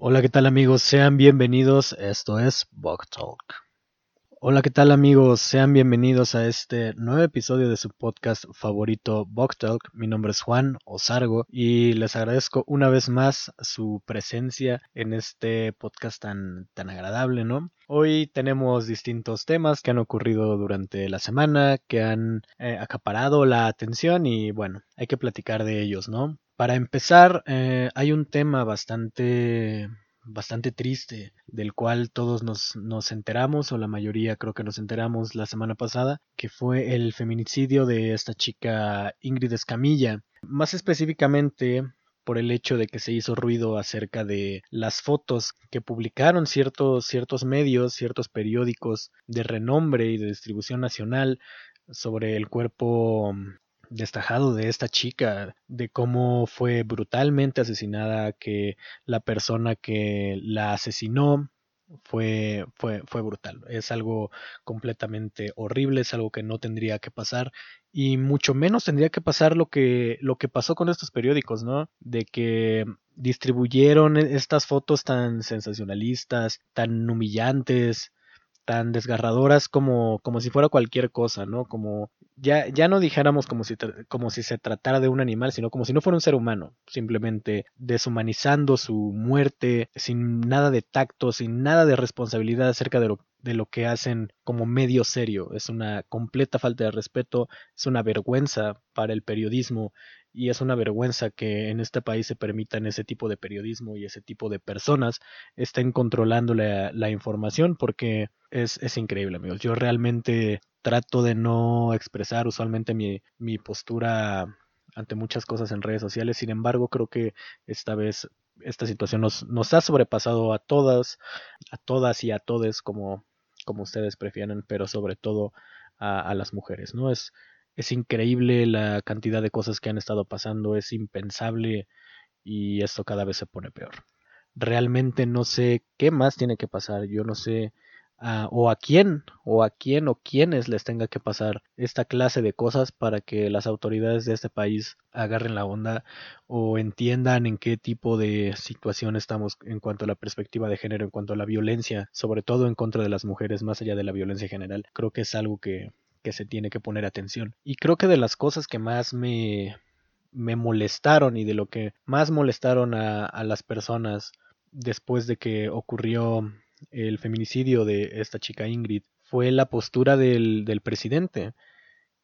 Hola, ¿qué tal amigos? Sean bienvenidos. Esto es Bug Talk. Hola, ¿qué tal amigos? Sean bienvenidos a este nuevo episodio de su podcast favorito Bug Talk. Mi nombre es Juan Osargo y les agradezco una vez más su presencia en este podcast tan, tan agradable, ¿no? Hoy tenemos distintos temas que han ocurrido durante la semana, que han eh, acaparado la atención y bueno, hay que platicar de ellos, ¿no? Para empezar, eh, hay un tema bastante bastante triste, del cual todos nos, nos enteramos, o la mayoría creo que nos enteramos la semana pasada, que fue el feminicidio de esta chica Ingrid Escamilla. Más específicamente por el hecho de que se hizo ruido acerca de las fotos que publicaron ciertos, ciertos medios, ciertos periódicos de renombre y de distribución nacional sobre el cuerpo destajado de esta chica, de cómo fue brutalmente asesinada, que la persona que la asesinó fue, fue, fue brutal. Es algo completamente horrible, es algo que no tendría que pasar y mucho menos tendría que pasar lo que, lo que pasó con estos periódicos, ¿no? De que distribuyeron e, estas fotos tan sensacionalistas, tan humillantes, tan desgarradoras como, como si fuera cualquier cosa, ¿no? Como ya, ya no dijéramos como si, como si se tratara de un animal, sino como si no fuera un ser humano, simplemente deshumanizando su muerte, sin nada de tacto, sin nada de responsabilidad acerca de lo, de lo que hacen como medio serio. Es una completa falta de respeto, es una vergüenza para el periodismo y es una vergüenza que en este país se permitan ese tipo de periodismo y ese tipo de personas estén controlando la, información porque es, es, increíble amigos. Yo realmente trato de no expresar usualmente mi, mi postura ante muchas cosas en redes sociales, sin embargo creo que esta vez esta situación nos, nos ha sobrepasado a todas, a todas y a todes como, como ustedes prefieren, pero sobre todo a, a las mujeres, ¿no? Es, es increíble la cantidad de cosas que han estado pasando, es impensable y esto cada vez se pone peor. Realmente no sé qué más tiene que pasar, yo no sé o a quién o a quién o quiénes les tenga que pasar esta clase de cosas para que las autoridades de este país agarren la onda o entiendan en qué tipo de situación estamos en cuanto a la perspectiva de género, en cuanto a la violencia, sobre todo en contra de las mujeres, más allá de la violencia general. Creo que es algo que que se tiene que poner atención. Y creo que de las cosas que más me, me molestaron y de lo que más molestaron a, a las personas después de que ocurrió el feminicidio de esta chica Ingrid fue la postura del, del presidente,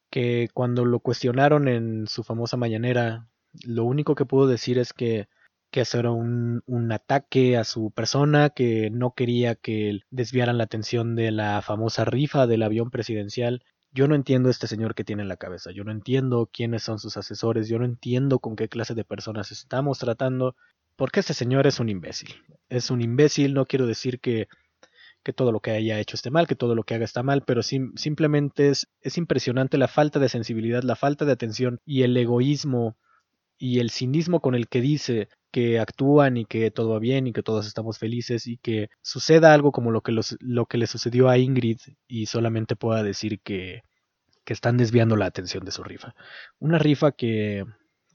que cuando lo cuestionaron en su famosa mañanera, lo único que pudo decir es que que era un, un, ataque a su persona, que no quería que desviaran la atención de la famosa rifa del avión presidencial yo no entiendo este señor que tiene en la cabeza, yo no entiendo quiénes son sus asesores, yo no entiendo con qué clase de personas estamos tratando, porque este señor es un imbécil. Es un imbécil, no quiero decir que, que todo lo que haya hecho esté mal, que todo lo que haga está mal, pero simplemente es, es impresionante la falta de sensibilidad, la falta de atención y el egoísmo y el cinismo con el que dice que actúan y que todo va bien y que todos estamos felices y que suceda algo como lo que, los, lo que le sucedió a Ingrid y solamente pueda decir que, que están desviando la atención de su rifa. Una rifa que,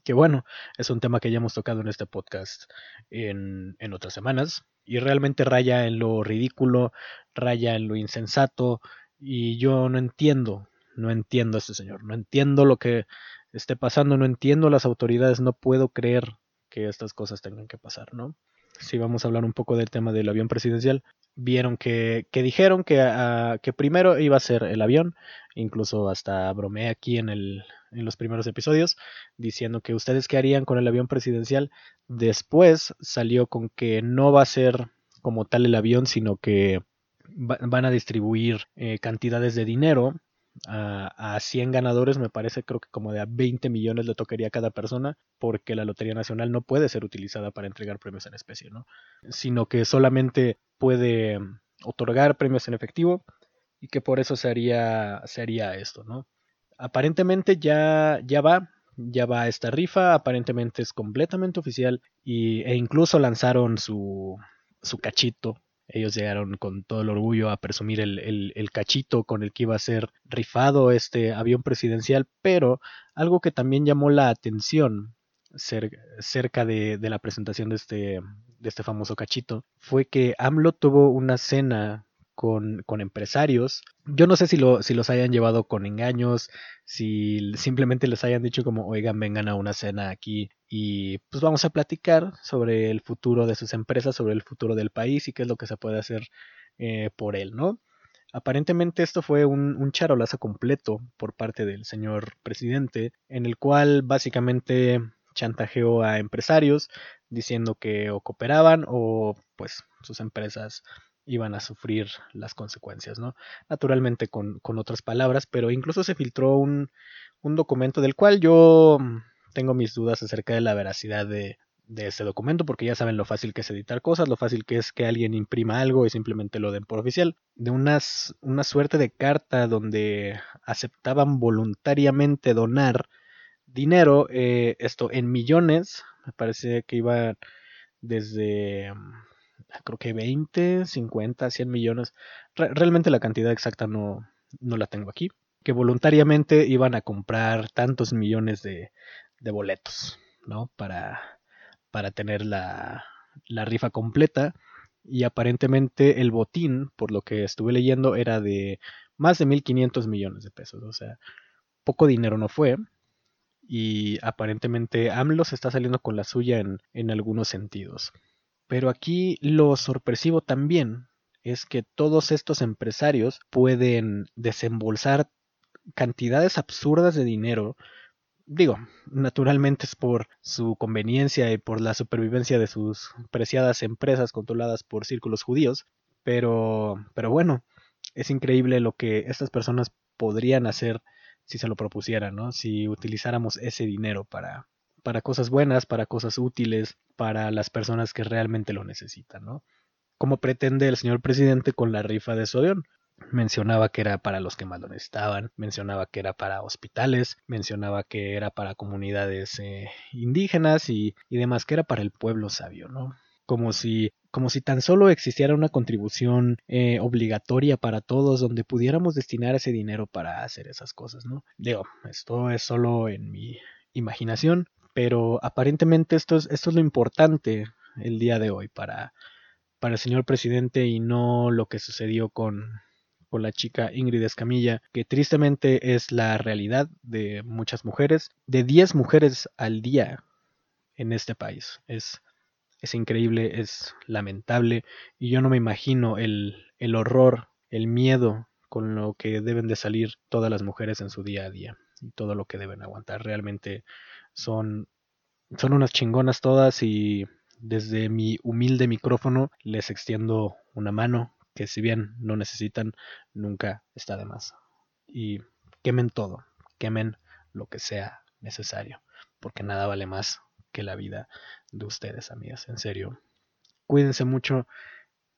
que bueno, es un tema que ya hemos tocado en este podcast en, en otras semanas y realmente raya en lo ridículo, raya en lo insensato y yo no entiendo, no entiendo a este señor, no entiendo lo que esté pasando, no entiendo las autoridades, no puedo creer que estas cosas tengan que pasar, ¿no? Si vamos a hablar un poco del tema del avión presidencial, vieron que, que dijeron que, uh, que primero iba a ser el avión, incluso hasta bromeé aquí en, el, en los primeros episodios, diciendo que ustedes qué harían con el avión presidencial. Después salió con que no va a ser como tal el avión, sino que van a distribuir eh, cantidades de dinero a, a 100 ganadores, me parece creo que como de a 20 millones le tocaría a cada persona, porque la Lotería Nacional no puede ser utilizada para entregar premios en especie, ¿no? Sino que solamente puede otorgar premios en efectivo y que por eso se haría, se haría esto, ¿no? Aparentemente ya, ya va, ya va esta rifa, aparentemente es completamente oficial y, e incluso lanzaron su, su cachito ellos llegaron con todo el orgullo a presumir el, el, cachito con el que iba a ser rifado este avión presidencial, pero algo que también llamó la atención cer cerca de, de, la presentación de este, de este famoso cachito, fue que AMLO tuvo una cena con, con, empresarios. Yo no sé si, lo, si los hayan llevado con engaños, si simplemente les hayan dicho como, oigan, vengan a una cena aquí y pues vamos a platicar sobre el futuro de sus empresas, sobre el futuro del país y qué es lo que se puede hacer eh, por él, ¿no? Aparentemente esto fue un, un, charolazo completo por parte del señor presidente, en el cual básicamente chantajeó a empresarios diciendo que o cooperaban o pues sus empresas iban a sufrir las consecuencias, ¿no? Naturalmente con, con otras palabras, pero incluso se filtró un, un, documento del cual yo tengo mis dudas acerca de la veracidad de, de ese documento, porque ya saben lo fácil que es editar cosas, lo fácil que es que alguien imprima algo y simplemente lo den por oficial. De unas, una suerte de carta donde aceptaban voluntariamente donar dinero, eh, esto en millones, me parece que iba desde creo que 20, 50, 100 millones. realmente la cantidad exacta no, no la tengo aquí. Que voluntariamente iban a comprar tantos millones de, de boletos, ¿no? Para, para tener la, la rifa completa. Y aparentemente el botín, por lo que estuve leyendo, era de más de 1.500 millones de pesos. O sea, poco dinero no fue. Y aparentemente AMLO se está saliendo con la suya en, en algunos sentidos. Pero aquí lo sorpresivo también es que todos estos empresarios pueden desembolsar cantidades absurdas de dinero. Digo, naturalmente es por su conveniencia y por la supervivencia de sus preciadas empresas controladas por círculos judíos. Pero, pero bueno, es increíble lo que estas personas podrían hacer si se lo propusieran, ¿no? Si utilizáramos ese dinero para, para cosas buenas, para cosas útiles, para las personas que realmente lo necesitan, ¿no? Como pretende el señor presidente con la rifa de Sodión. Mencionaba que era para los que más lo necesitaban, mencionaba que era para hospitales, mencionaba que era para comunidades eh, indígenas y, y demás, que era para el pueblo sabio, ¿no? como si, como si tan solo existiera una contribución eh, obligatoria para todos donde pudiéramos destinar ese dinero para hacer esas cosas, ¿no? Digo, esto es solo en mi imaginación, pero aparentemente esto es, esto es lo importante el día de hoy para, para el señor presidente y no lo que sucedió con, con la chica Ingrid Escamilla, que tristemente es la realidad de muchas mujeres, de 10 mujeres al día en este país. Es, es increíble, es lamentable y yo no me imagino el, el horror, el miedo con lo que deben de salir todas las mujeres en su día a día y todo lo que deben aguantar. Realmente son, son unas chingonas todas y desde mi humilde micrófono les extiendo una mano que si bien no necesitan, nunca está de más. Y quemen todo, quemen lo que sea necesario, porque nada vale más que la vida de ustedes, amigas. En serio, cuídense mucho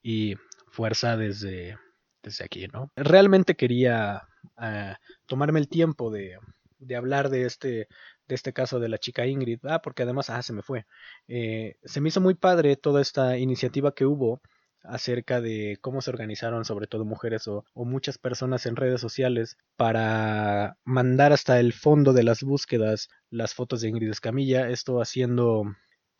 y fuerza desde, desde aquí, ¿no? Realmente quería uh, tomarme el tiempo de, de hablar de este este caso de la chica Ingrid. Ah, porque además, ah, se me fue. Eh, se me hizo muy padre toda esta iniciativa que hubo acerca de cómo se organizaron sobre todo mujeres o, muchas personas en redes sociales para mandar hasta el fondo de las búsquedas las fotos de Ingrid Escamilla, esto haciendo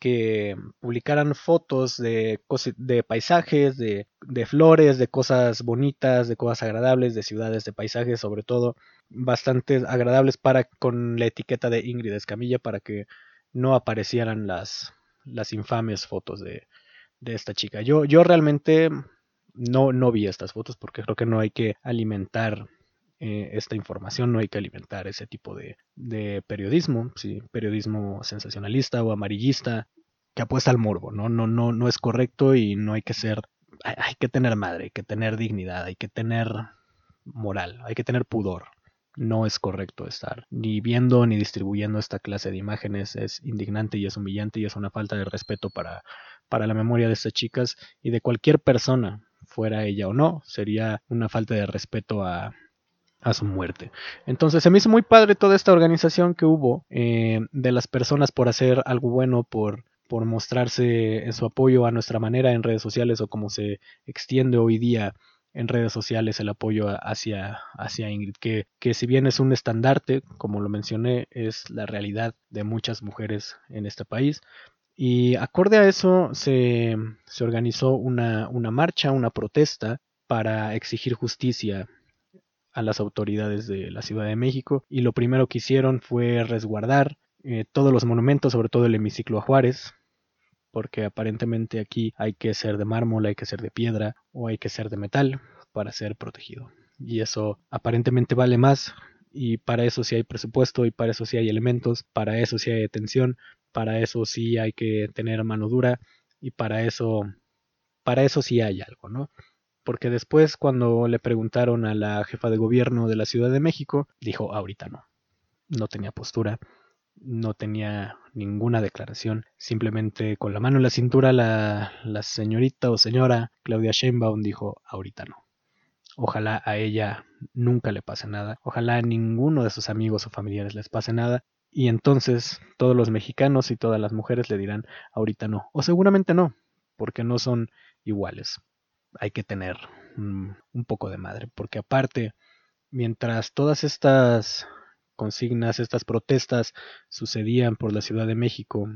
que publicaran fotos de, de paisajes, de, de, flores, de cosas bonitas, de cosas agradables, de ciudades, de paisajes, sobre todo bastante agradables para con la etiqueta de Ingrid Escamilla para que no aparecieran las, las infames fotos de, de esta chica. Yo, yo realmente no, no vi estas fotos porque creo que no hay que alimentar eh, esta información, no hay que alimentar ese tipo de, de periodismo, ¿sí? periodismo sensacionalista o amarillista que apuesta al morbo, ¿no? No, no, no es correcto y no hay que ser, hay, hay que tener madre, hay que tener dignidad, hay que tener moral, hay que tener pudor. No es correcto estar ni viendo ni distribuyendo esta clase de imágenes. Es indignante y es humillante y es una falta de respeto para, para la memoria de estas chicas y de cualquier persona, fuera ella o no. Sería una falta de respeto a, a su muerte. Entonces se me hizo muy padre toda esta organización que hubo eh, de las personas por hacer algo bueno, por por mostrarse en su apoyo a nuestra manera en redes sociales o como se extiende hoy día en redes sociales el apoyo hacia, hacia Ingrid, que, que si bien es un estandarte, como lo mencioné, es la realidad de muchas mujeres en este país. Y acorde a eso se, se organizó una, una marcha, una protesta para exigir justicia a las autoridades de la Ciudad de México y lo primero que hicieron fue resguardar eh, todos los monumentos, sobre todo el hemiciclo a Juárez, porque aparentemente aquí hay que ser de mármol, hay que ser de piedra o hay que ser de metal para ser protegido. Y eso aparentemente vale más y para eso sí hay presupuesto y para eso sí hay elementos, para eso sí hay detención, para eso sí hay que tener mano dura y para eso para eso sí hay algo, ¿no? porque después cuando le preguntaron a la jefa de gobierno de la Ciudad de México, dijo, ahorita no. No tenía postura, no tenía ninguna declaración, simplemente con la mano en la cintura la, la señorita o señora Claudia Sheinbaum dijo, ahorita no. Ojalá a ella nunca le pase nada, ojalá a ninguno de sus amigos o familiares les pase nada, y entonces todos los mexicanos y todas las mujeres le dirán, ahorita no, o seguramente no, porque no son iguales. Hay que tener un, poco de madre, porque aparte, mientras todas estas consignas, estas protestas sucedían por la Ciudad de México,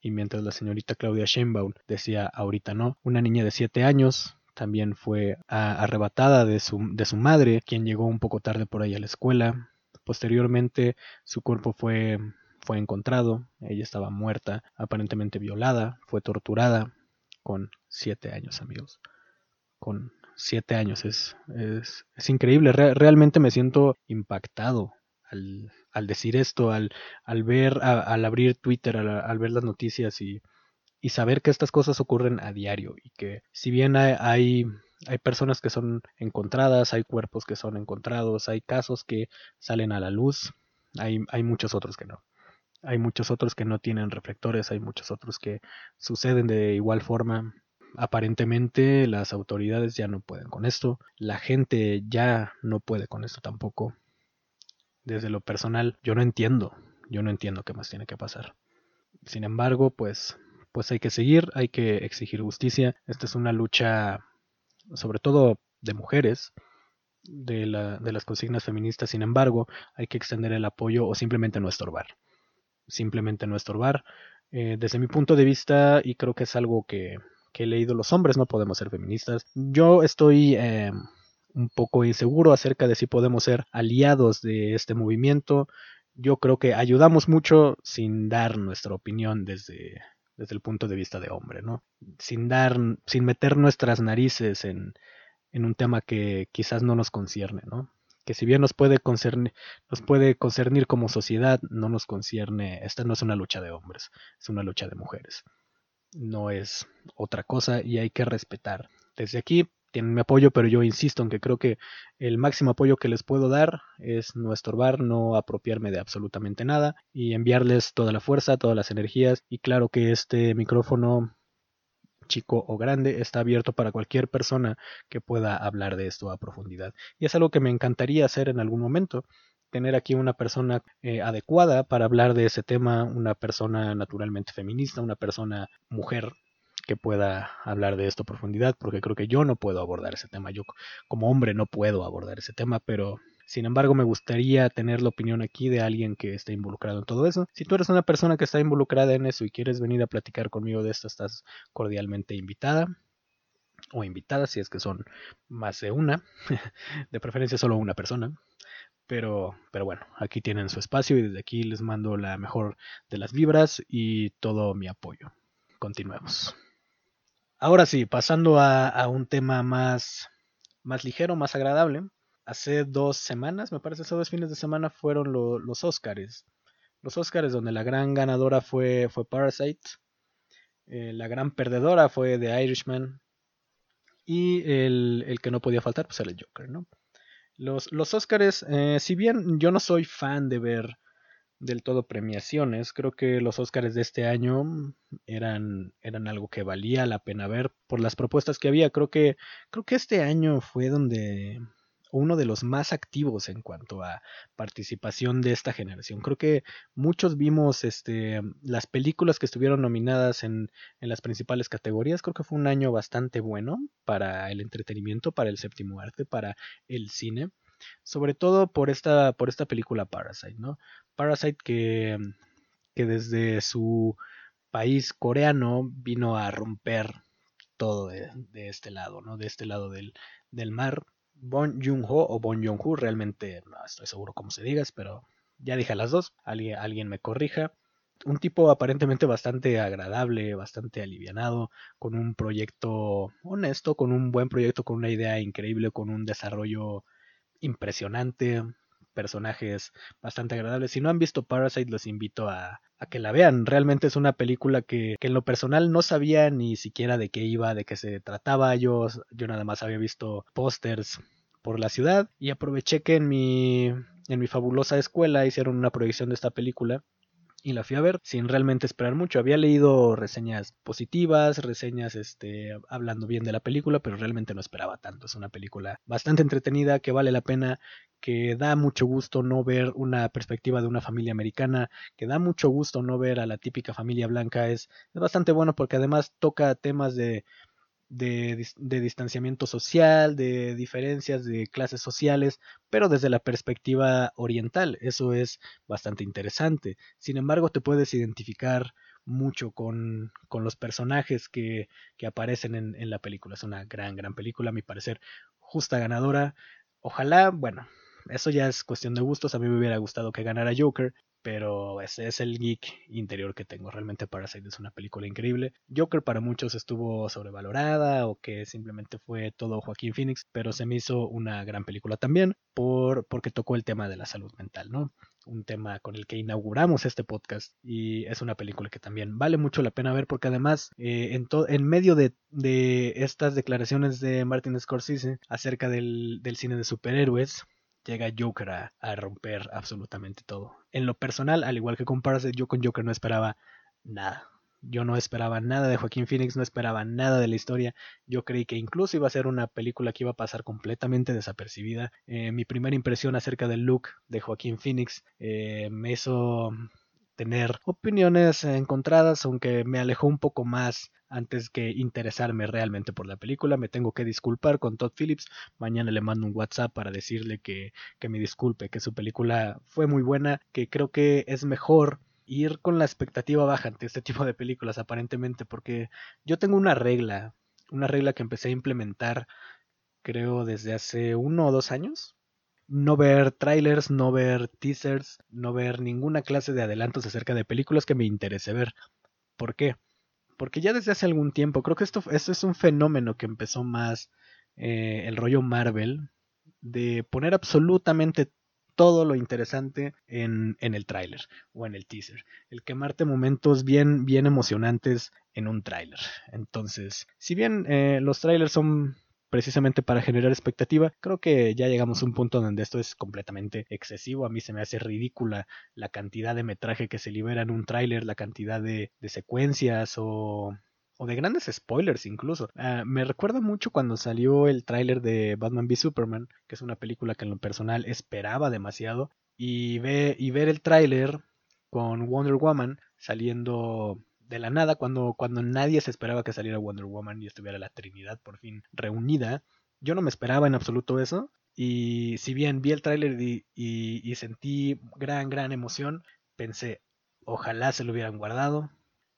y mientras la señorita Claudia Sheinbaum decía ahorita no, una niña de 7 años también fue arrebatada de su, de su madre, quien llegó un poco tarde por ahí a la escuela. Posteriormente su cuerpo fue, fue encontrado, ella estaba muerta, aparentemente violada, fue torturada con 7 años amigos con siete años. Es, es, es increíble. realmente me siento impactado al, decir esto, al, al ver, al abrir Twitter, al, ver las noticias y, y, saber que estas cosas ocurren a diario y que si bien hay, hay, hay personas que son encontradas, hay cuerpos que son encontrados, hay casos que salen a la luz, hay, hay muchos otros que no. Hay muchos otros que no tienen reflectores, hay muchos otros que suceden de igual forma aparentemente las autoridades ya no pueden con esto, la gente ya no puede con esto tampoco. Desde lo personal, yo no entiendo, yo no entiendo qué más tiene que pasar. Sin embargo, pues, pues hay que seguir, hay que exigir justicia. Esta es una lucha, sobre todo de mujeres, de, la, de las consignas feministas. Sin embargo, hay que extender el apoyo o simplemente no estorbar. Simplemente no estorbar. Eh, desde mi punto de vista, y creo que es algo que, que he leído, los hombres no podemos ser feministas. Yo estoy eh, un poco inseguro acerca de si podemos ser aliados de este movimiento. Yo creo que ayudamos mucho sin dar nuestra opinión desde, desde el punto de vista de hombre, ¿no? Sin dar, sin meter nuestras narices en, en un tema que quizás no nos concierne, ¿no? Que si bien nos puede concernir, nos puede concernir como sociedad, no nos concierne, esta no es una lucha de hombres, es una lucha de mujeres no es otra cosa y hay que respetar. Desde aquí tienen mi apoyo, pero yo insisto en que creo que el máximo apoyo que les puedo dar es no estorbar, no apropiarme de absolutamente nada y enviarles toda la fuerza, todas las energías y claro que este micrófono chico o grande está abierto para cualquier persona que pueda hablar de esto a profundidad. Y es algo que me encantaría hacer en algún momento tener aquí una persona eh, adecuada para hablar de ese tema, una persona naturalmente feminista, una persona mujer que pueda hablar de esto a profundidad, porque creo que yo no puedo abordar ese tema, yo como hombre no puedo abordar ese tema, pero sin embargo me gustaría tener la opinión aquí de alguien que esté involucrado en todo eso. Si tú eres una persona que está involucrada en eso y quieres venir a platicar conmigo de esto, estás cordialmente invitada o invitada si es que son más de una, de preferencia solo una persona. Pero, pero bueno, aquí tienen su espacio y desde aquí les mando la mejor de las vibras y todo mi apoyo. Continuemos. Ahora sí, pasando a, un tema más, más ligero, más agradable. Hace dos semanas, me parece, hace dos fines de semana fueron los Oscars. Los Oscars donde la gran ganadora fue, fue Parasite. Eh, la gran perdedora fue The Irishman. Y el, el que no podía faltar, pues era el Joker, ¿no? Los, los Oscars, eh, si bien yo no soy fan de ver del todo premiaciones, creo que los Oscars de este año eran, eran algo que valía la pena ver por las propuestas que había. Creo que, creo que este año fue donde uno de los más activos en cuanto a participación de esta generación. Creo que muchos vimos este, las películas que estuvieron nominadas en, en, las principales categorías. Creo que fue un año bastante bueno para el entretenimiento, para el séptimo arte, para el cine. Sobre todo por esta, por esta película Parasite, ¿no? Parasite que, que desde su país coreano vino a romper todo de, este lado, ¿no? De este lado del, del mar. Bon Joon-ho o Bon Joon-ho, realmente no estoy seguro cómo se digas, pero ya dije las dos, alguien, alguien me corrija. Un tipo aparentemente bastante agradable, bastante alivianado, con un proyecto honesto, con un buen proyecto, con una idea increíble, con un desarrollo impresionante, personajes bastante agradables. Si no han visto Parasite, los invito a, que la vean. Realmente es una película que, en lo personal no sabía ni siquiera de qué iba, de qué se trataba. Yo, yo nada más había visto pósters por la ciudad y aproveché que en mi, en mi fabulosa escuela hicieron una proyección de esta película y la fui a ver sin realmente esperar mucho. Había leído reseñas positivas, reseñas este, hablando bien de la película, pero realmente no esperaba tanto. Es una película bastante entretenida que vale la pena, que da mucho gusto no ver una perspectiva de una familia americana, que da mucho gusto no ver a la típica familia blanca. Es, es bastante bueno porque además toca temas de de, distanciamiento social, de diferencias de clases sociales, pero desde la perspectiva oriental. Eso es bastante interesante. Sin embargo, te puedes identificar mucho con, con los personajes que, que aparecen en, en, la película. Es una gran, gran película, a mi parecer, justa ganadora. Ojalá, bueno, eso ya es cuestión de gustos. A mí me hubiera gustado que ganara Joker, pero ese es el geek interior que tengo. Realmente Parasite es una película increíble. Joker para muchos estuvo sobrevalorada o que simplemente fue todo Joaquín Phoenix, pero se me hizo una gran película también por, porque tocó el tema de la salud mental, ¿no? Un tema con el que inauguramos este podcast y es una película que también vale mucho la pena ver porque además eh, en, en medio de, de, estas declaraciones de Martin Scorsese acerca del, del cine de superhéroes, llega Joker a, romper absolutamente todo. En lo personal, al igual que con yo con Joker no esperaba nada. Yo no esperaba nada de Joaquín Phoenix, no esperaba nada de la historia. Yo creí que incluso iba a ser una película que iba a pasar completamente desapercibida. Eh, mi primera impresión acerca del look de Joaquín Phoenix eh, me hizo tener opiniones encontradas, aunque me alejó un poco más antes que interesarme realmente por la película. Me tengo que disculpar con Todd Phillips. Mañana le mando un WhatsApp para decirle que, que me disculpe, que su película fue muy buena, que creo que es mejor ir con la expectativa baja ante este tipo de películas aparentemente, porque yo tengo una regla, una regla que empecé a implementar creo desde hace uno o dos años, no ver trailers, no ver teasers, no ver ninguna clase de adelantos acerca de películas que me interese ver. ¿Por qué? Porque ya desde hace algún tiempo, creo que esto, es un fenómeno que empezó más eh, el rollo Marvel, de poner absolutamente todo lo interesante en, en el tráiler o en el teaser. El quemarte momentos bien, bien emocionantes en un tráiler. Entonces, si bien eh, los trailers son precisamente para generar expectativa. Creo que ya llegamos a un punto donde esto es completamente excesivo. A mí se me hace ridícula la cantidad de metraje que se libera en un tráiler, la cantidad de, secuencias o, o de grandes spoilers incluso. Ah, me recuerda mucho cuando salió el tráiler de Batman v Superman, que es una película que en lo personal esperaba demasiado, y, ve, y ver el tráiler con Wonder Woman saliendo de la nada, cuando, cuando nadie se esperaba que saliera Wonder Woman y estuviera la Trinidad por fin reunida. Yo no me esperaba en absoluto eso. Y si bien vi el tráiler y, y, sentí gran, gran emoción, pensé, ojalá se lo hubieran guardado.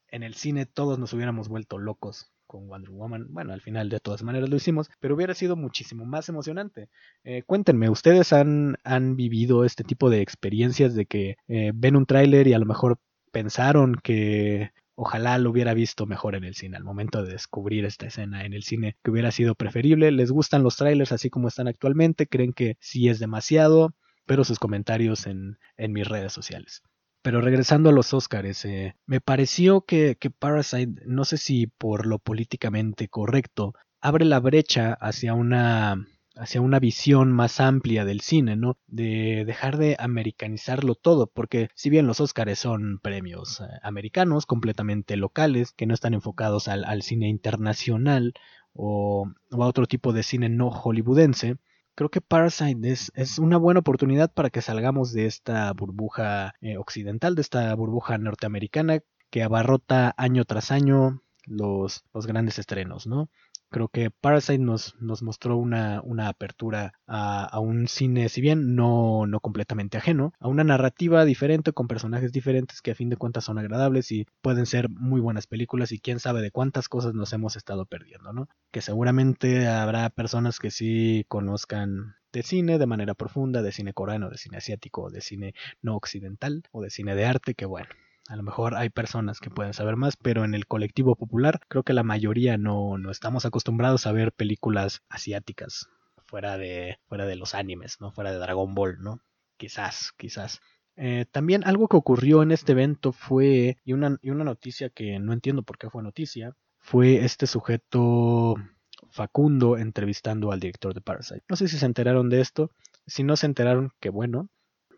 En el cine todos nos hubiéramos vuelto locos con Wonder Woman. Bueno, al final de todas maneras lo hicimos, pero hubiera sido muchísimo más emocionante. Eh, cuéntenme, ¿ustedes han, han vivido este tipo de experiencias de que eh, ven un tráiler y a lo mejor pensaron que Ojalá lo hubiera visto mejor en el cine, al momento de descubrir esta escena en el cine, que hubiera sido preferible. ¿Les gustan los trailers así como están actualmente? ¿Creen que sí es demasiado? Pero sus comentarios en, en mis redes sociales. Pero regresando a los Oscars, eh, me pareció que, que Parasite, no sé si por lo políticamente correcto, abre la brecha hacia una hacia una visión más amplia del cine, ¿no? De dejar de americanizarlo todo, porque si bien los Oscars son premios eh, americanos, completamente locales, que no están enfocados al, cine internacional o, a otro tipo de cine no hollywoodense, creo que Parasite es, es, una buena oportunidad para que salgamos de esta burbuja eh, occidental, de esta burbuja norteamericana que abarrota año tras año los, los grandes estrenos, ¿no? Creo que Parasite nos, nos mostró una, una apertura a, un cine, si bien no, no completamente ajeno, a una narrativa diferente con personajes diferentes que a fin de cuentas son agradables y pueden ser muy buenas películas y quién sabe de cuántas cosas nos hemos estado perdiendo, ¿no? Que seguramente habrá personas que sí conozcan de cine de manera profunda, de cine coreano, de cine asiático, de cine no occidental o de cine de arte, que bueno, a lo mejor hay personas que pueden saber más, pero en el colectivo popular creo que la mayoría no, no estamos acostumbrados a ver películas asiáticas fuera de, fuera de los animes, ¿no? Fuera de Dragon Ball, ¿no? Quizás, quizás. Eh, también algo que ocurrió en este evento fue, y una, y una noticia que no entiendo por qué fue noticia, fue este sujeto Facundo entrevistando al director de Parasite. No sé si se enteraron de esto, si no se enteraron, qué bueno,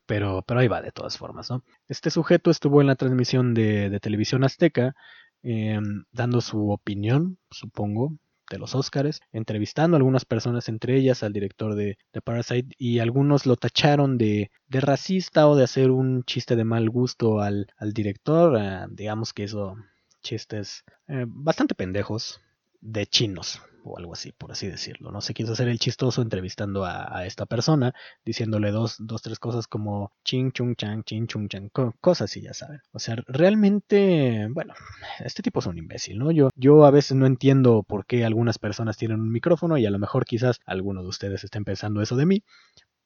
pero, pero ahí va de todas formas, ¿no? Este sujeto estuvo en la transmisión de, televisión azteca em, dando su opinión, supongo, de los Oscars, entrevistando a algunas personas, entre ellas al director de, Parasite, y algunos lo tacharon de, de, racista o de hacer un chiste de mal gusto al, director, eh, digamos que hizo chistes eh, bastante pendejos de chinos, o algo así, por así decirlo. No se quiso hacer el chistoso entrevistando a, esta persona, diciéndole dos, dos, tres cosas como ching, chung, chang, ching, chung, chang, cosas y ya saben. O sea, realmente, bueno, este tipo es un imbécil, ¿no? Yo, yo a veces no entiendo por qué algunas personas tienen un micrófono y a lo mejor quizás alguno de ustedes estén pensando eso de mí,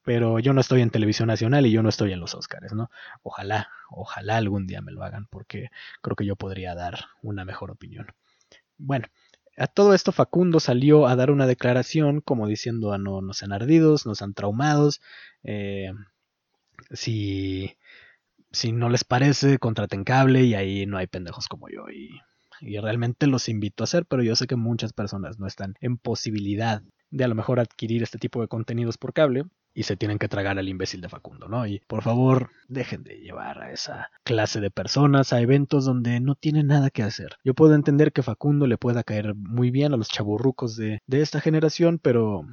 pero yo no estoy en televisión nacional y yo no estoy en los Oscars, ¿no? Ojalá, ojalá algún día me lo hagan porque creo que yo podría dar una mejor opinión. Bueno, a todo esto Facundo salió a dar una declaración como diciendo, ah, no, nos han ardidos, nos han traumados, eh, si, si no les parece, contraten cable y ahí no hay pendejos como yo. Y, y realmente los invito a hacer, pero yo sé que muchas personas no están en posibilidad de a lo mejor adquirir este tipo de contenidos por cable y se tienen que tragar al imbécil de Facundo, ¿no? Y por favor, dejen de llevar a esa clase de personas a eventos donde no tienen nada que hacer. Yo puedo entender que Facundo le pueda caer muy bien a los chaburrucos de, de esta generación, pero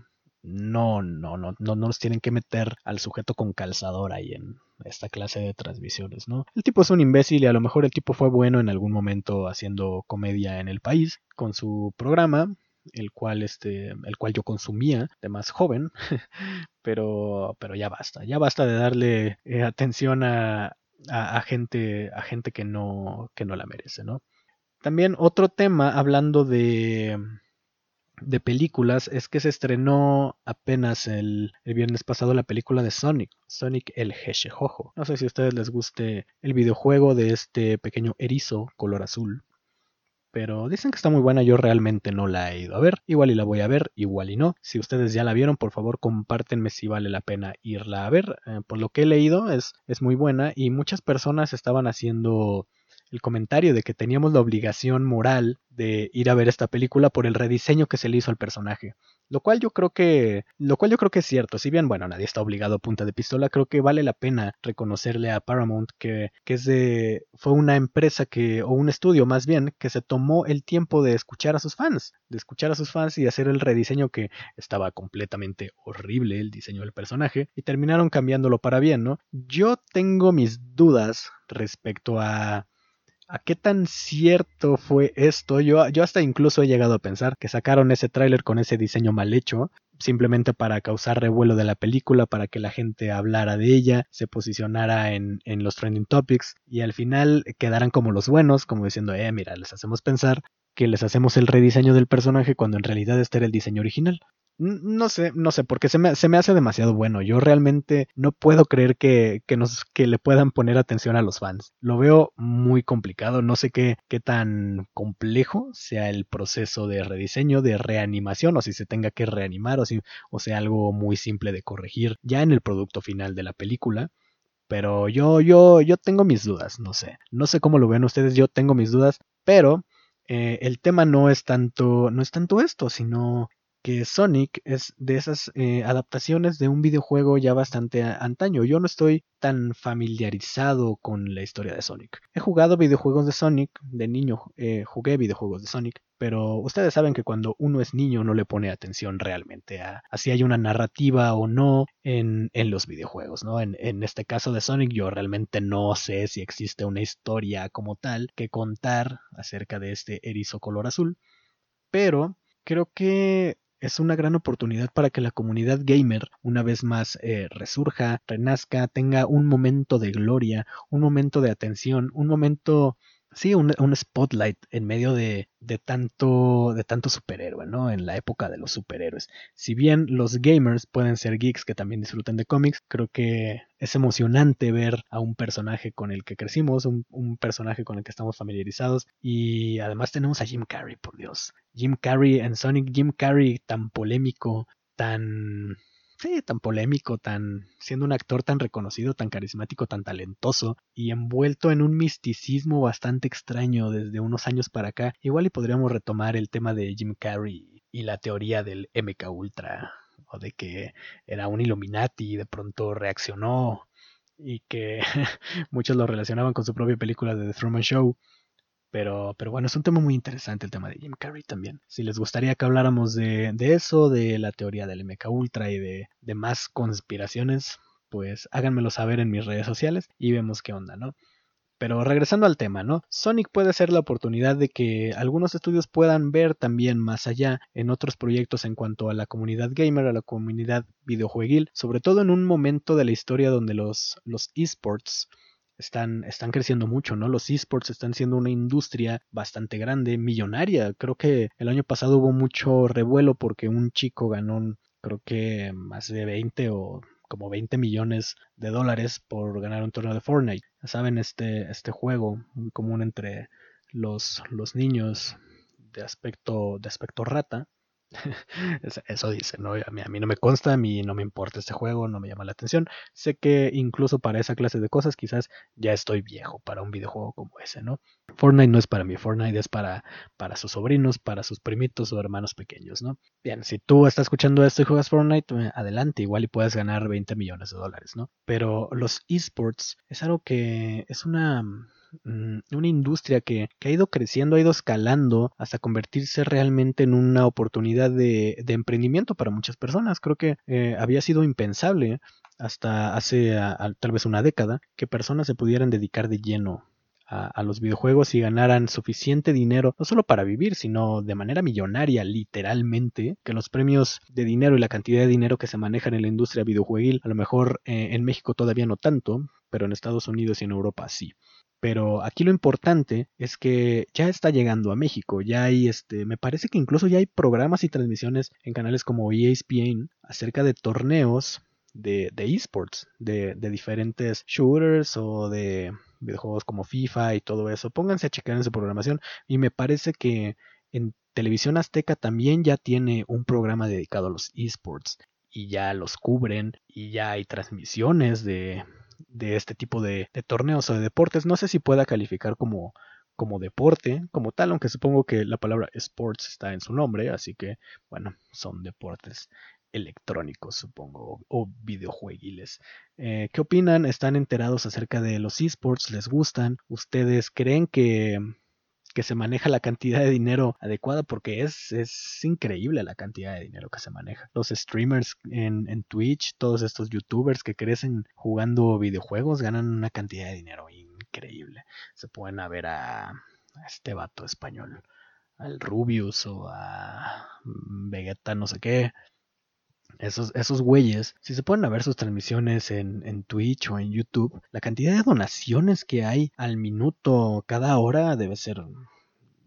no, no, no, no nos tienen que meter al sujeto con calzador ahí en esta clase de transmisiones, ¿no? El tipo es un imbécil y a lo mejor el tipo fue bueno en algún momento haciendo comedia en el país con su programa, el cual, este, el cual yo consumía de más joven, pero, pero ya basta, ya basta de darle eh, atención a, a, gente, a gente que no, que no la merece, ¿no? También otro tema, hablando de, de películas, es que se estrenó apenas el, el, viernes pasado la película de Sonic, Sonic el Hedgehog. No sé si a ustedes les guste el videojuego de este pequeño erizo color azul pero dicen que está muy buena, yo realmente no la he ido a ver, igual y la voy a ver, igual y no. Si ustedes ya la vieron, por favor compártenme si vale la pena irla a ver. Eh, por lo que he leído es, es muy buena y muchas personas estaban haciendo el comentario de que teníamos la obligación moral de ir a ver esta película por el rediseño que se le hizo al personaje. Lo cual yo creo que. Lo cual yo creo que es cierto. Si bien, bueno, nadie está obligado a punta de pistola, creo que vale la pena reconocerle a Paramount que, que es de. fue una empresa que. o un estudio más bien, que se tomó el tiempo de escuchar a sus fans. De escuchar a sus fans y hacer el rediseño que estaba completamente horrible el diseño del personaje. Y terminaron cambiándolo para bien, ¿no? Yo tengo mis dudas respecto a ¿A qué tan cierto fue esto? Yo, yo hasta incluso he llegado a pensar que sacaron ese tráiler con ese diseño mal hecho, simplemente para causar revuelo de la película, para que la gente hablara de ella, se posicionara en, en los trending topics y al final quedaran como los buenos, como diciendo, eh, mira, les hacemos pensar que les hacemos el rediseño del personaje cuando en realidad este era el diseño original. No sé, no sé, porque se me, se me, hace demasiado bueno. Yo realmente no puedo creer que, que, nos, que le puedan poner atención a los fans. Lo veo muy complicado. No sé qué, qué tan complejo sea el proceso de rediseño, de reanimación, o si se tenga que reanimar, o, si, o sea algo muy simple de corregir ya en el producto final de la película. Pero yo, yo, yo tengo mis dudas, no sé. No sé cómo lo ven ustedes, yo tengo mis dudas, pero eh, el tema no es tanto, no es tanto esto, sino que Sonic es de esas eh, adaptaciones de un videojuego ya bastante antaño. Yo no estoy tan familiarizado con la historia de Sonic. He jugado videojuegos de Sonic, de niño eh, jugué videojuegos de Sonic, pero ustedes saben que cuando uno es niño no le pone atención realmente a, si hay una narrativa o no en, en los videojuegos, ¿no? En, en, este caso de Sonic yo realmente no sé si existe una historia como tal que contar acerca de este erizo color azul, pero creo que es una gran oportunidad para que la comunidad gamer una vez más eh, resurja, renazca, tenga un momento de gloria, un momento de atención, un momento sí, un, spotlight en medio de, de, tanto, de tanto superhéroe, ¿no? En la época de los superhéroes. Si bien los gamers pueden ser geeks que también disfruten de cómics, creo que es emocionante ver a un personaje con el que crecimos, un, un personaje con el que estamos familiarizados. Y además tenemos a Jim Carrey, por Dios. Jim Carrey en Sonic, Jim Carrey tan polémico, tan tan polémico, tan siendo un actor tan reconocido, tan carismático, tan talentoso y envuelto en un misticismo bastante extraño desde unos años para acá. Igual y podríamos retomar el tema de Jim Carrey y la teoría del MK Ultra o de que era un Illuminati y de pronto reaccionó y que muchos lo relacionaban con su propia película de The Truman Show. Pero, pero bueno, es un tema muy interesante el tema de Jim Carrey también. Si les gustaría que habláramos de, eso, de la teoría del MK Ultra y de, de más conspiraciones, pues háganmelo saber en mis redes sociales y vemos qué onda, ¿no? Pero regresando al tema, ¿no? Sonic puede ser la oportunidad de que algunos estudios puedan ver también más allá en otros proyectos en cuanto a la comunidad gamer, a la comunidad videojueguil, sobre todo en un momento de la historia donde los, los esports están, están creciendo mucho, ¿no? Los esports están siendo una industria bastante grande, millonaria. Creo que el año pasado hubo mucho revuelo porque un chico ganó, creo que más de 20 o como 20 millones de dólares por ganar un torneo de Fortnite. Saben, este, este juego muy común entre los, los niños de aspecto, de aspecto rata, Eso dice, ¿no? A mí, no me consta, a mí no me importa este juego, no me llama la atención. Sé que incluso para esa clase de cosas quizás ya estoy viejo para un videojuego como ese, ¿no? Fortnite no es para mí, Fortnite es para, para sus sobrinos, para sus primitos o hermanos pequeños, ¿no? Bien, si tú estás escuchando esto y juegas Fortnite, eh, adelante, igual y puedes ganar 20 millones de dólares, ¿no? Pero los esports es algo que es una una industria que, ha ido creciendo, ha ido escalando hasta convertirse realmente en una oportunidad de, emprendimiento para muchas personas. Creo que eh, había sido impensable hasta hace tal vez una década que personas se pudieran dedicar de lleno a, los videojuegos y ganaran suficiente dinero, no solo para vivir, sino de manera millonaria, literalmente, que los premios de dinero y la cantidad de dinero que se manejan en la industria videojueguil, a lo mejor eh, en México todavía no tanto, pero en Estados Unidos y en Europa sí. Pero aquí lo importante es que ya está llegando a México, ya hay este, me parece que incluso ya hay programas y transmisiones en canales como ESPN acerca de torneos de, esports, de, de, diferentes shooters o de videojuegos como FIFA y todo eso. Pónganse a checar en su programación y me parece que en Televisión Azteca también ya tiene un programa dedicado a los esports y ya los cubren y ya hay transmisiones de, de este tipo de, torneos o de deportes. No sé si pueda calificar como, como deporte, como tal, aunque supongo que la palabra sports está en su nombre, así que, bueno, son deportes electrónicos, supongo, o videojueguiles. Eh, ¿Qué opinan? ¿Están enterados acerca de los esports? ¿Les gustan? ¿Ustedes creen que que se maneja la cantidad de dinero adecuada porque es, es increíble la cantidad de dinero que se maneja. Los streamers en, en Twitch, todos estos youtubers que crecen jugando videojuegos ganan una cantidad de dinero increíble. Se pueden ver a, este vato español, al Rubius o a Vegeta no sé qué. Esos, esos güeyes, si se pueden ver sus transmisiones en, en, Twitch o en YouTube, la cantidad de donaciones que hay al minuto cada hora debe ser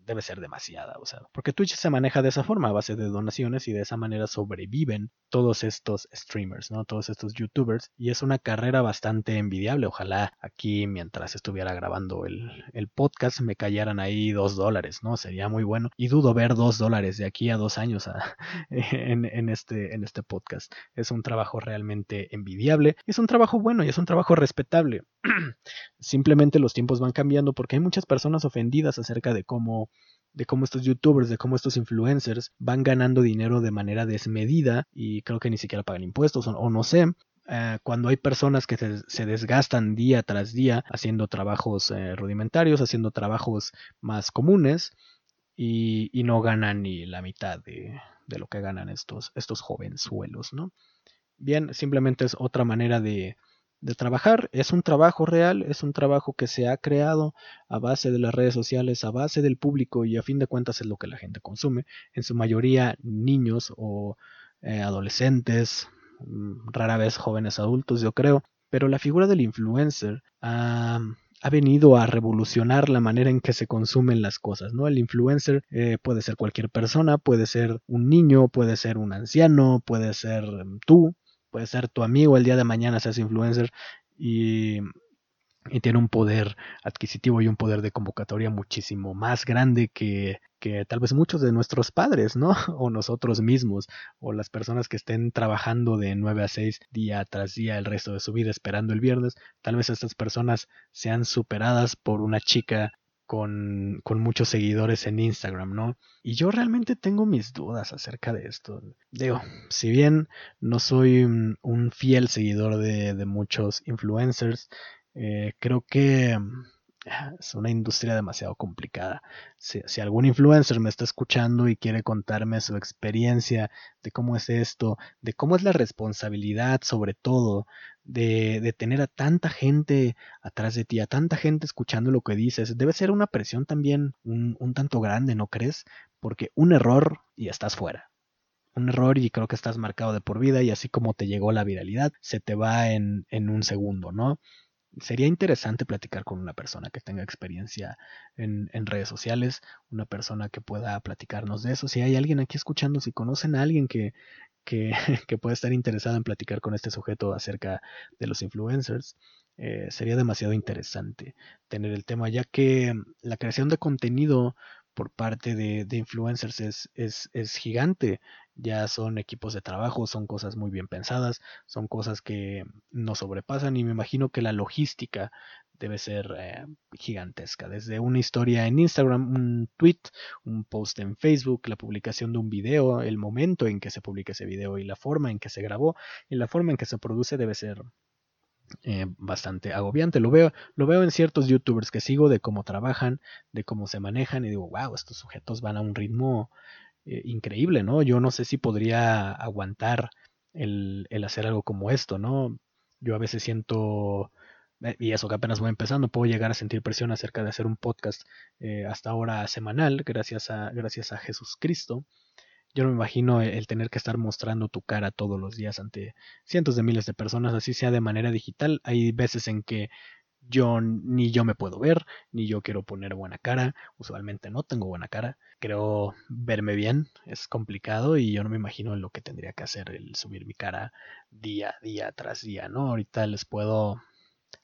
debe ser demasiada, o sea, porque Twitch se maneja de esa forma, a base de donaciones y de esa manera sobreviven todos estos streamers, ¿no? Todos estos youtubers y es una carrera bastante envidiable. Ojalá aquí mientras estuviera grabando el, podcast me cayeran ahí dos dólares, ¿no? Sería muy bueno y dudo ver dos dólares de aquí a dos años en, este, en este podcast. Es un trabajo realmente envidiable, es un trabajo bueno y es un trabajo respetable. Simplemente los tiempos van cambiando porque hay muchas personas ofendidas acerca de cómo de cómo estos youtubers, de cómo estos influencers van ganando dinero de manera desmedida y creo que ni siquiera pagan impuestos o, no sé. Eh, cuando hay personas que se, desgastan día tras día haciendo trabajos eh, rudimentarios, haciendo trabajos más comunes y, no ganan ni la mitad de, de, lo que ganan estos, estos jovenzuelos, ¿no? Bien, simplemente es otra manera de, de trabajar. Es un trabajo real, es un trabajo que se ha creado a base de las redes sociales, a base del público y a fin de cuentas es lo que la gente consume. En su mayoría niños o eh, adolescentes, mm, rara vez jóvenes adultos, yo creo. Pero la figura del influencer ha, venido a revolucionar la manera en que se consumen las cosas, ¿no? El influencer eh, puede ser cualquier persona, puede ser un niño, puede ser un anciano, puede ser mm, tú, puede ser tu amigo el día de mañana seas influencer y, tiene un poder adquisitivo y un poder de convocatoria muchísimo más grande que, que tal vez muchos de nuestros padres, ¿no? O nosotros mismos, o las personas que estén trabajando de 9 a 6 día tras día el resto de su vida esperando el viernes, tal vez estas personas sean superadas por una chica con, con, muchos seguidores en Instagram, ¿no? Y yo realmente tengo mis dudas acerca de esto. Digo, si bien no soy un, fiel seguidor de, de muchos influencers, eh, creo que es una industria demasiado complicada. Si, algún influencer me está escuchando y quiere contarme su experiencia de cómo es esto, de cómo es la responsabilidad sobre todo de, tener a tanta gente atrás de ti, a tanta gente escuchando lo que dices, debe ser una presión también un, tanto grande, ¿no crees? Porque un error y estás fuera un error y creo que estás marcado de por vida y así como te llegó la viralidad, se te va en, en un segundo, ¿no? sería interesante platicar con una persona que tenga experiencia en, redes sociales, una persona que pueda platicarnos de eso. Si hay alguien aquí escuchando, si conocen a alguien que, que, que pueda estar interesado en platicar con este sujeto acerca de los influencers, eh, sería demasiado interesante tener el tema, ya que la creación de contenido por parte de, influencers es, es, es, gigante. Ya son equipos de trabajo, son cosas muy bien pensadas, son cosas que nos sobrepasan y me imagino que la logística debe ser eh, gigantesca. Desde una historia en Instagram, un tweet, un post en Facebook, la publicación de un video, el momento en que se publica ese video y la forma en que se grabó y la forma en que se produce debe ser eh, bastante agobiante. Lo veo, lo veo en ciertos youtubers que sigo de cómo trabajan, de cómo se manejan y digo, wow, estos sujetos van a un ritmo eh, increíble, ¿no? Yo no sé si podría aguantar el, hacer algo como esto, ¿no? Yo a veces siento, eh, y eso que apenas voy empezando, puedo llegar a sentir presión acerca de hacer un podcast hasta ahora semanal, gracias a, gracias a Jesús Cristo. Yo no me imagino el tener que estar mostrando tu cara todos los días ante cientos de miles de personas, así sea de manera digital. Hay veces en que yo ni yo me puedo ver, ni yo quiero poner buena cara. Usualmente no tengo buena cara. Creo verme bien es complicado y yo no me imagino lo que tendría que hacer el subir mi cara día, día tras día, ¿no? Ahorita les puedo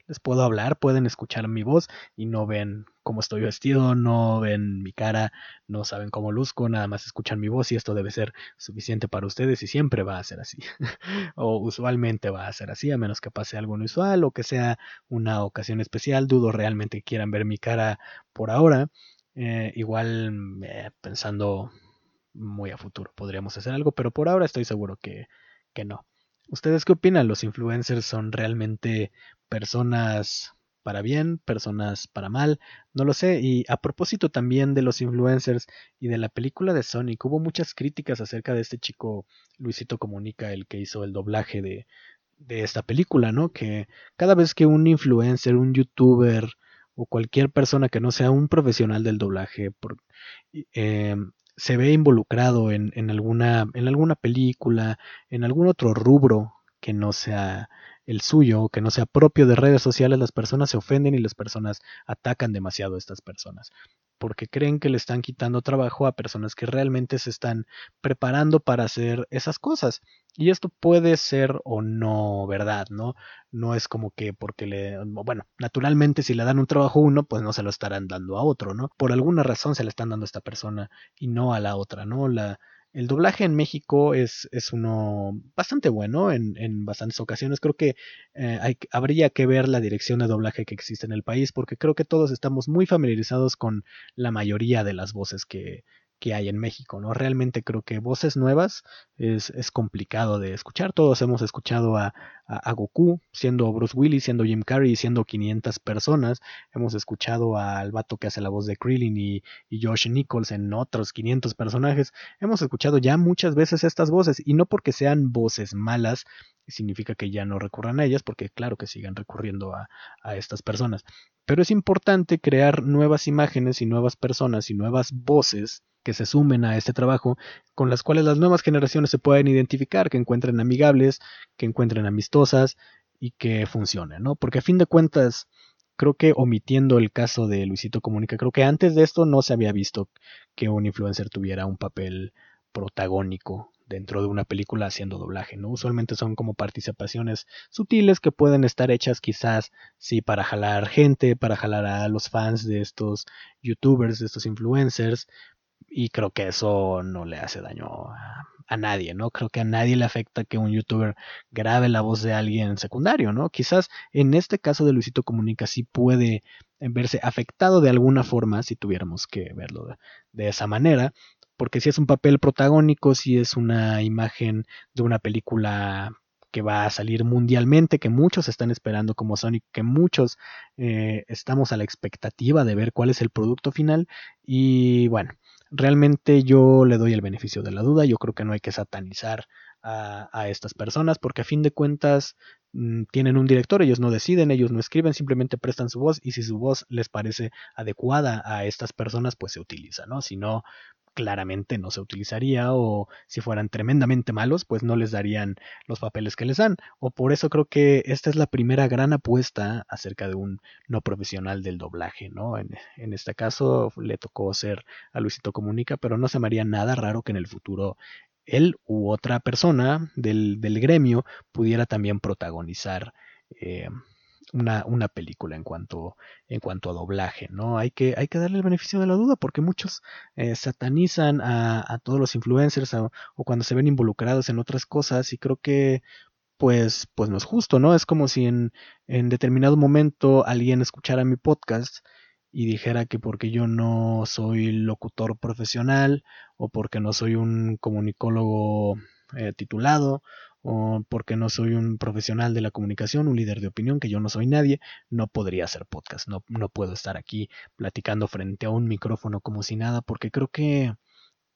les puedo hablar, pueden escuchar mi voz y no ven cómo estoy vestido, no ven mi cara, no saben cómo luzco, nada más escuchan mi voz y esto debe ser suficiente para ustedes y siempre va a ser así. o usualmente va a ser así, a menos que pase algo inusual o que sea una ocasión especial. Dudo realmente que quieran ver mi cara por ahora. Eh, igual eh, pensando muy a futuro podríamos hacer algo, pero por ahora estoy seguro que, que no. ¿Ustedes qué opinan? ¿Los influencers son realmente personas para bien, personas para mal? No lo sé. Y a propósito también de los influencers y de la película de Sonic, hubo muchas críticas acerca de este chico Luisito Comunica, el que hizo el doblaje de, de esta película, ¿no? Que cada vez que un influencer, un youtuber o cualquier persona que no sea un profesional del doblaje por, eh, se ve involucrado en, en, alguna, en alguna película, en algún otro rubro que no sea el suyo, que no sea propio de redes sociales, las personas se ofenden y las personas atacan demasiado a estas personas porque creen que le están quitando trabajo a personas que realmente se están preparando para hacer esas cosas. Y esto puede ser o no verdad, ¿no? No es como que porque le, bueno, naturalmente si le dan un trabajo a uno, pues no se lo estarán dando a otro, ¿no? Por alguna razón se le están dando a esta persona y no a la otra, ¿no? La, el doblaje en México es, es uno bastante bueno en, en bastantes ocasiones. Creo que eh, hay, habría que ver la dirección de doblaje que existe en el país porque creo que todos estamos muy familiarizados con la mayoría de las voces que, que hay en México, ¿no? Realmente creo que voces nuevas es, es complicado de escuchar. Todos hemos escuchado a, a, Goku siendo Bruce Willis, siendo Jim Carrey, siendo 500 personas. Hemos escuchado al vato que hace la voz de Krillin y, y Josh Nichols en otros 500 personajes. Hemos escuchado ya muchas veces estas voces y no porque sean voces malas, significa que ya no recurran a ellas, porque claro que sigan recurriendo a, a, estas personas. Pero es importante crear nuevas imágenes y nuevas personas y nuevas voces que se sumen a este trabajo, con las cuales las nuevas generaciones se pueden identificar, que encuentren amigables, que encuentren amistosas y que funcionen, ¿no? Porque a fin de cuentas, creo que omitiendo el caso de Luisito Comunica, creo que antes de esto no se había visto que un influencer tuviera un papel protagónico dentro de una película haciendo doblaje, ¿no? Usualmente son como participaciones sutiles que pueden estar hechas quizás sí para jalar gente, para jalar a los fans de estos youtubers, de estos influencers, y creo que eso no le hace daño a, nadie, ¿no? Creo que a nadie le afecta que un youtuber grabe la voz de alguien secundario, ¿no? Quizás en este caso de Luisito Comunica sí puede verse afectado de alguna forma si tuviéramos que verlo de, esa manera, porque si es un papel protagónico, si es una imagen de una película que va a salir mundialmente, que muchos están esperando como Sonic, que muchos eh, estamos a la expectativa de ver cuál es el producto final y bueno, realmente yo le doy el beneficio de la duda, yo creo que no hay que satanizar a, estas personas porque a fin de cuentas mm, tienen un director, ellos no deciden, ellos no escriben, simplemente prestan su voz y si su voz les parece adecuada a estas personas, pues se utiliza, ¿no? Si no, claramente no se utilizaría o si fueran tremendamente malos, pues no les darían los papeles que les dan. O por eso creo que esta es la primera gran apuesta acerca de un no profesional del doblaje, ¿no? En, este caso le tocó ser a Luisito Comunica, pero no se me haría nada raro que en el futuro él u otra persona del, del gremio pudiera también protagonizar eh, una, una, película en cuanto, en cuanto a doblaje, ¿no? Hay que, hay que darle el beneficio de la duda porque muchos eh, satanizan a, a, todos los influencers o, cuando se ven involucrados en otras cosas y creo que pues, pues no es justo, ¿no? Es como si en, en determinado momento alguien escuchara mi podcast y dijera que porque yo no soy locutor profesional o porque no soy un comunicólogo eh, titulado o porque no soy un profesional de la comunicación, un líder de opinión, que yo no soy nadie, no podría hacer podcast, no, no puedo estar aquí platicando frente a un micrófono como si nada, porque creo que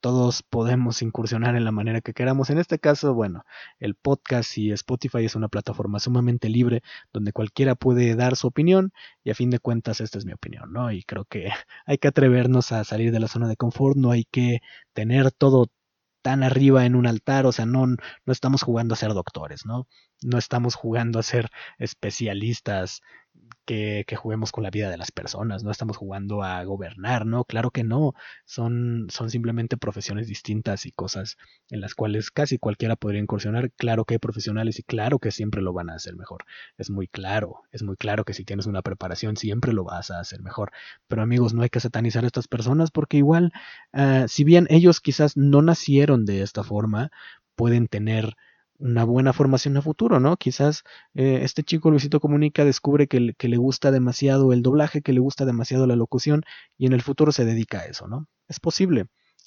todos podemos incursionar en la manera que queramos. En este caso, bueno, el podcast y Spotify es una plataforma sumamente libre donde cualquiera puede dar su opinión y a fin de cuentas esta es mi opinión, ¿no? Y creo que hay que atrevernos a salir de la zona de confort, no hay que tener todo tan arriba en un altar, o sea, no, no estamos jugando a ser doctores, ¿no? No estamos jugando a ser especialistas que, juguemos con la vida de las personas, no estamos jugando a gobernar, ¿no? Claro que no, son, son simplemente profesiones distintas y cosas en las cuales casi cualquiera podría incursionar. Claro que hay profesionales y claro que siempre lo van a hacer mejor. Es muy claro, es muy claro que si tienes una preparación siempre lo vas a hacer mejor. Pero amigos, no hay que satanizar a estas personas porque igual, uh, si bien ellos quizás no nacieron de esta forma, pueden tener una buena formación a futuro, ¿no? Quizás eh, este chico Luisito Comunica descubre que, le gusta demasiado el doblaje, que le gusta demasiado la locución y en el futuro se dedica a eso, ¿no? Es posible,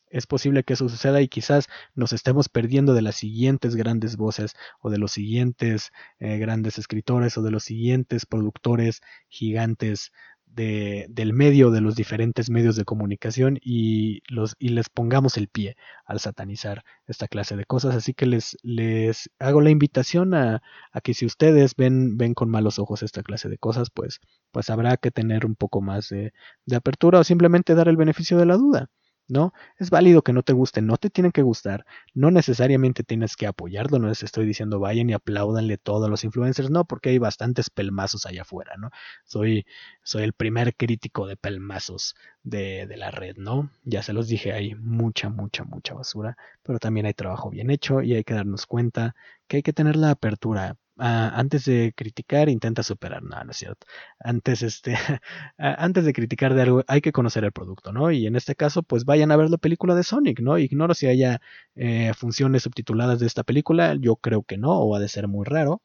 es posible que eso suceda y quizás nos estemos perdiendo de las siguientes grandes voces o de los siguientes eh, grandes escritores o de los siguientes productores gigantes de, del medio, de los diferentes medios de comunicación y, los, y les pongamos el pie al satanizar esta clase de cosas. Así que les, les hago la invitación a, a, que si ustedes ven, ven con malos ojos esta clase de cosas, pues, pues habrá que tener un poco más de, de apertura o simplemente dar el beneficio de la duda. ¿No? Es válido que no te guste, no te tienen que gustar, no necesariamente tienes que apoyarlo, no les estoy diciendo vayan y aplaudanle todo a los influencers, no, porque hay bastantes pelmazos allá afuera, ¿no? Soy, soy el primer crítico de pelmazos de, de la red, ¿no? Ya se los dije, hay mucha, mucha, mucha basura, pero también hay trabajo bien hecho y hay que darnos cuenta que hay que tener la apertura Ah, antes de criticar, intenta superar. No, no es cierto. Antes, este, antes de criticar de algo, hay que conocer el producto, ¿no? Y en este caso, pues vayan a ver la película de Sonic, ¿no? Ignoro si haya eh, funciones subtituladas de esta película. Yo creo que no, o ha de ser muy raro.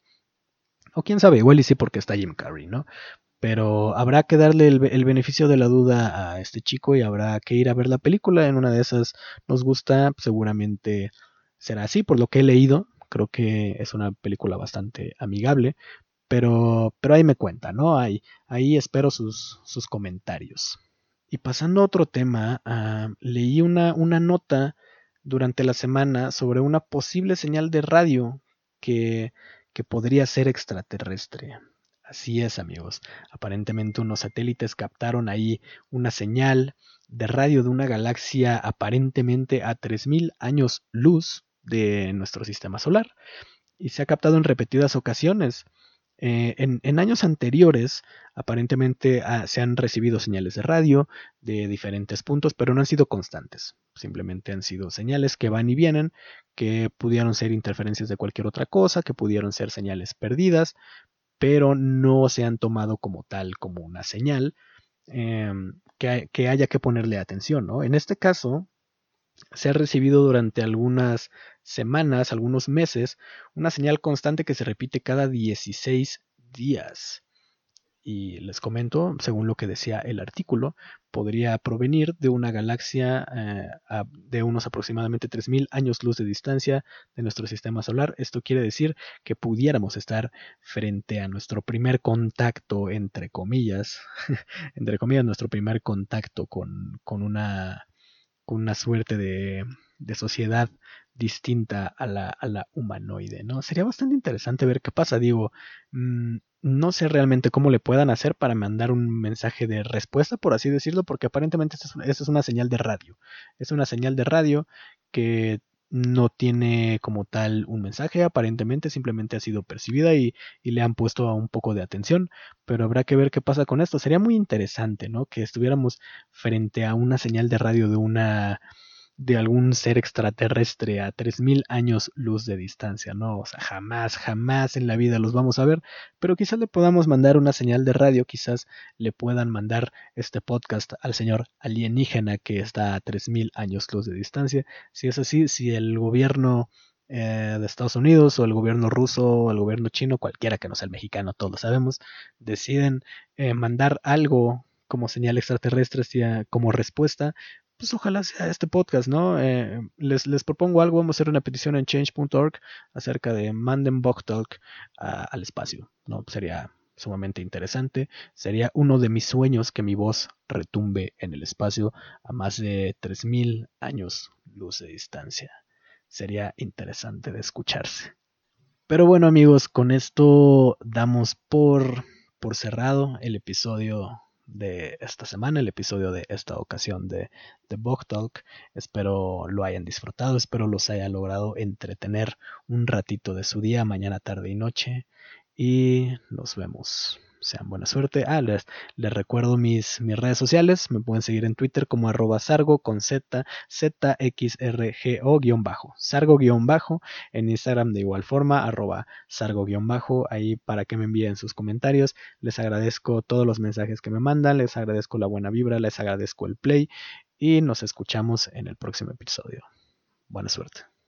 O quién sabe, igual y sí porque está Jim Carrey, ¿no? Pero habrá que darle el, el, beneficio de la duda a este chico y habrá que ir a ver la película. En una de esas nos gusta, seguramente será así, por lo que he leído. Creo que es una película bastante amigable. Pero, pero ahí me cuenta, ¿no? Ahí, ahí espero sus, sus comentarios. Y pasando a otro tema, uh, leí una, una nota durante la semana sobre una posible señal de radio que, que podría ser extraterrestre. Así es, amigos. Aparentemente unos satélites captaron ahí una señal de radio de una galaxia aparentemente a 3.000 años luz de nuestro sistema solar. Y se ha captado en repetidas ocasiones. Eh, en, años anteriores, aparentemente ah, se han recibido señales de radio de diferentes puntos, pero no han sido constantes. Simplemente han sido señales que van y vienen, que pudieron ser interferencias de cualquier otra cosa, que pudieron ser señales perdidas, pero no se han tomado como tal, como una señal eh, que, que, haya que ponerle atención. ¿no? En este caso, se ha recibido durante algunas semanas, algunos meses, una señal constante que se repite cada 16 días. Y les comento, según lo que decía el artículo, podría provenir de una galaxia eh, de unos aproximadamente 3.000 años luz de distancia de nuestro sistema solar. Esto quiere decir que pudiéramos estar frente a nuestro primer contacto, entre comillas, entre comillas, nuestro primer contacto con, con una con una suerte de, de sociedad distinta a la, a la, humanoide, ¿no? Sería bastante interesante ver qué pasa. Digo, mmm, no sé realmente cómo le puedan hacer para mandar un mensaje de respuesta, por así decirlo, porque aparentemente esta es, esta es una señal de radio. Es una señal de radio que no tiene como tal un mensaje, aparentemente simplemente ha sido percibida y, y, le han puesto un poco de atención, pero habrá que ver qué pasa con esto. Sería muy interesante, ¿no? Que estuviéramos frente a una señal de radio de una de algún ser extraterrestre a 3000 años luz de distancia, ¿no? O sea, jamás, jamás en la vida los vamos a ver, pero quizás le podamos mandar una señal de radio, quizás le puedan mandar este podcast al señor alienígena que está a 3000 años luz de distancia. Si es así, si el gobierno eh, de Estados Unidos o el gobierno ruso o el gobierno chino, cualquiera que no sea el mexicano, todos lo sabemos, deciden eh, mandar algo como señal extraterrestre como respuesta, pues ojalá sea este podcast, ¿no? Eh, les, les, propongo algo, vamos a hacer una petición en change.org acerca de manden Talk al espacio, ¿no? Sería sumamente interesante, sería uno de mis sueños que mi voz retumbe en el espacio a más de 3.000 años luz de distancia. Sería interesante de escucharse. Pero bueno amigos, con esto damos por, por cerrado el episodio de esta semana, el episodio de esta ocasión de, de Bog Talk. Espero lo hayan disfrutado, espero los haya logrado entretener un ratito de su día, mañana, tarde y noche. Y nos vemos sean buena suerte. Ah, les, recuerdo mis, mis, redes sociales. Me pueden seguir en Twitter como arroba sargo con z, o guion bajo. Sargo guion bajo. En Instagram de igual forma, arroba sargo guion bajo. Ahí para que me envíen sus comentarios. Les agradezco todos los mensajes que me mandan. Les agradezco la buena vibra. Les agradezco el play. Y nos escuchamos en el próximo episodio. Buena suerte.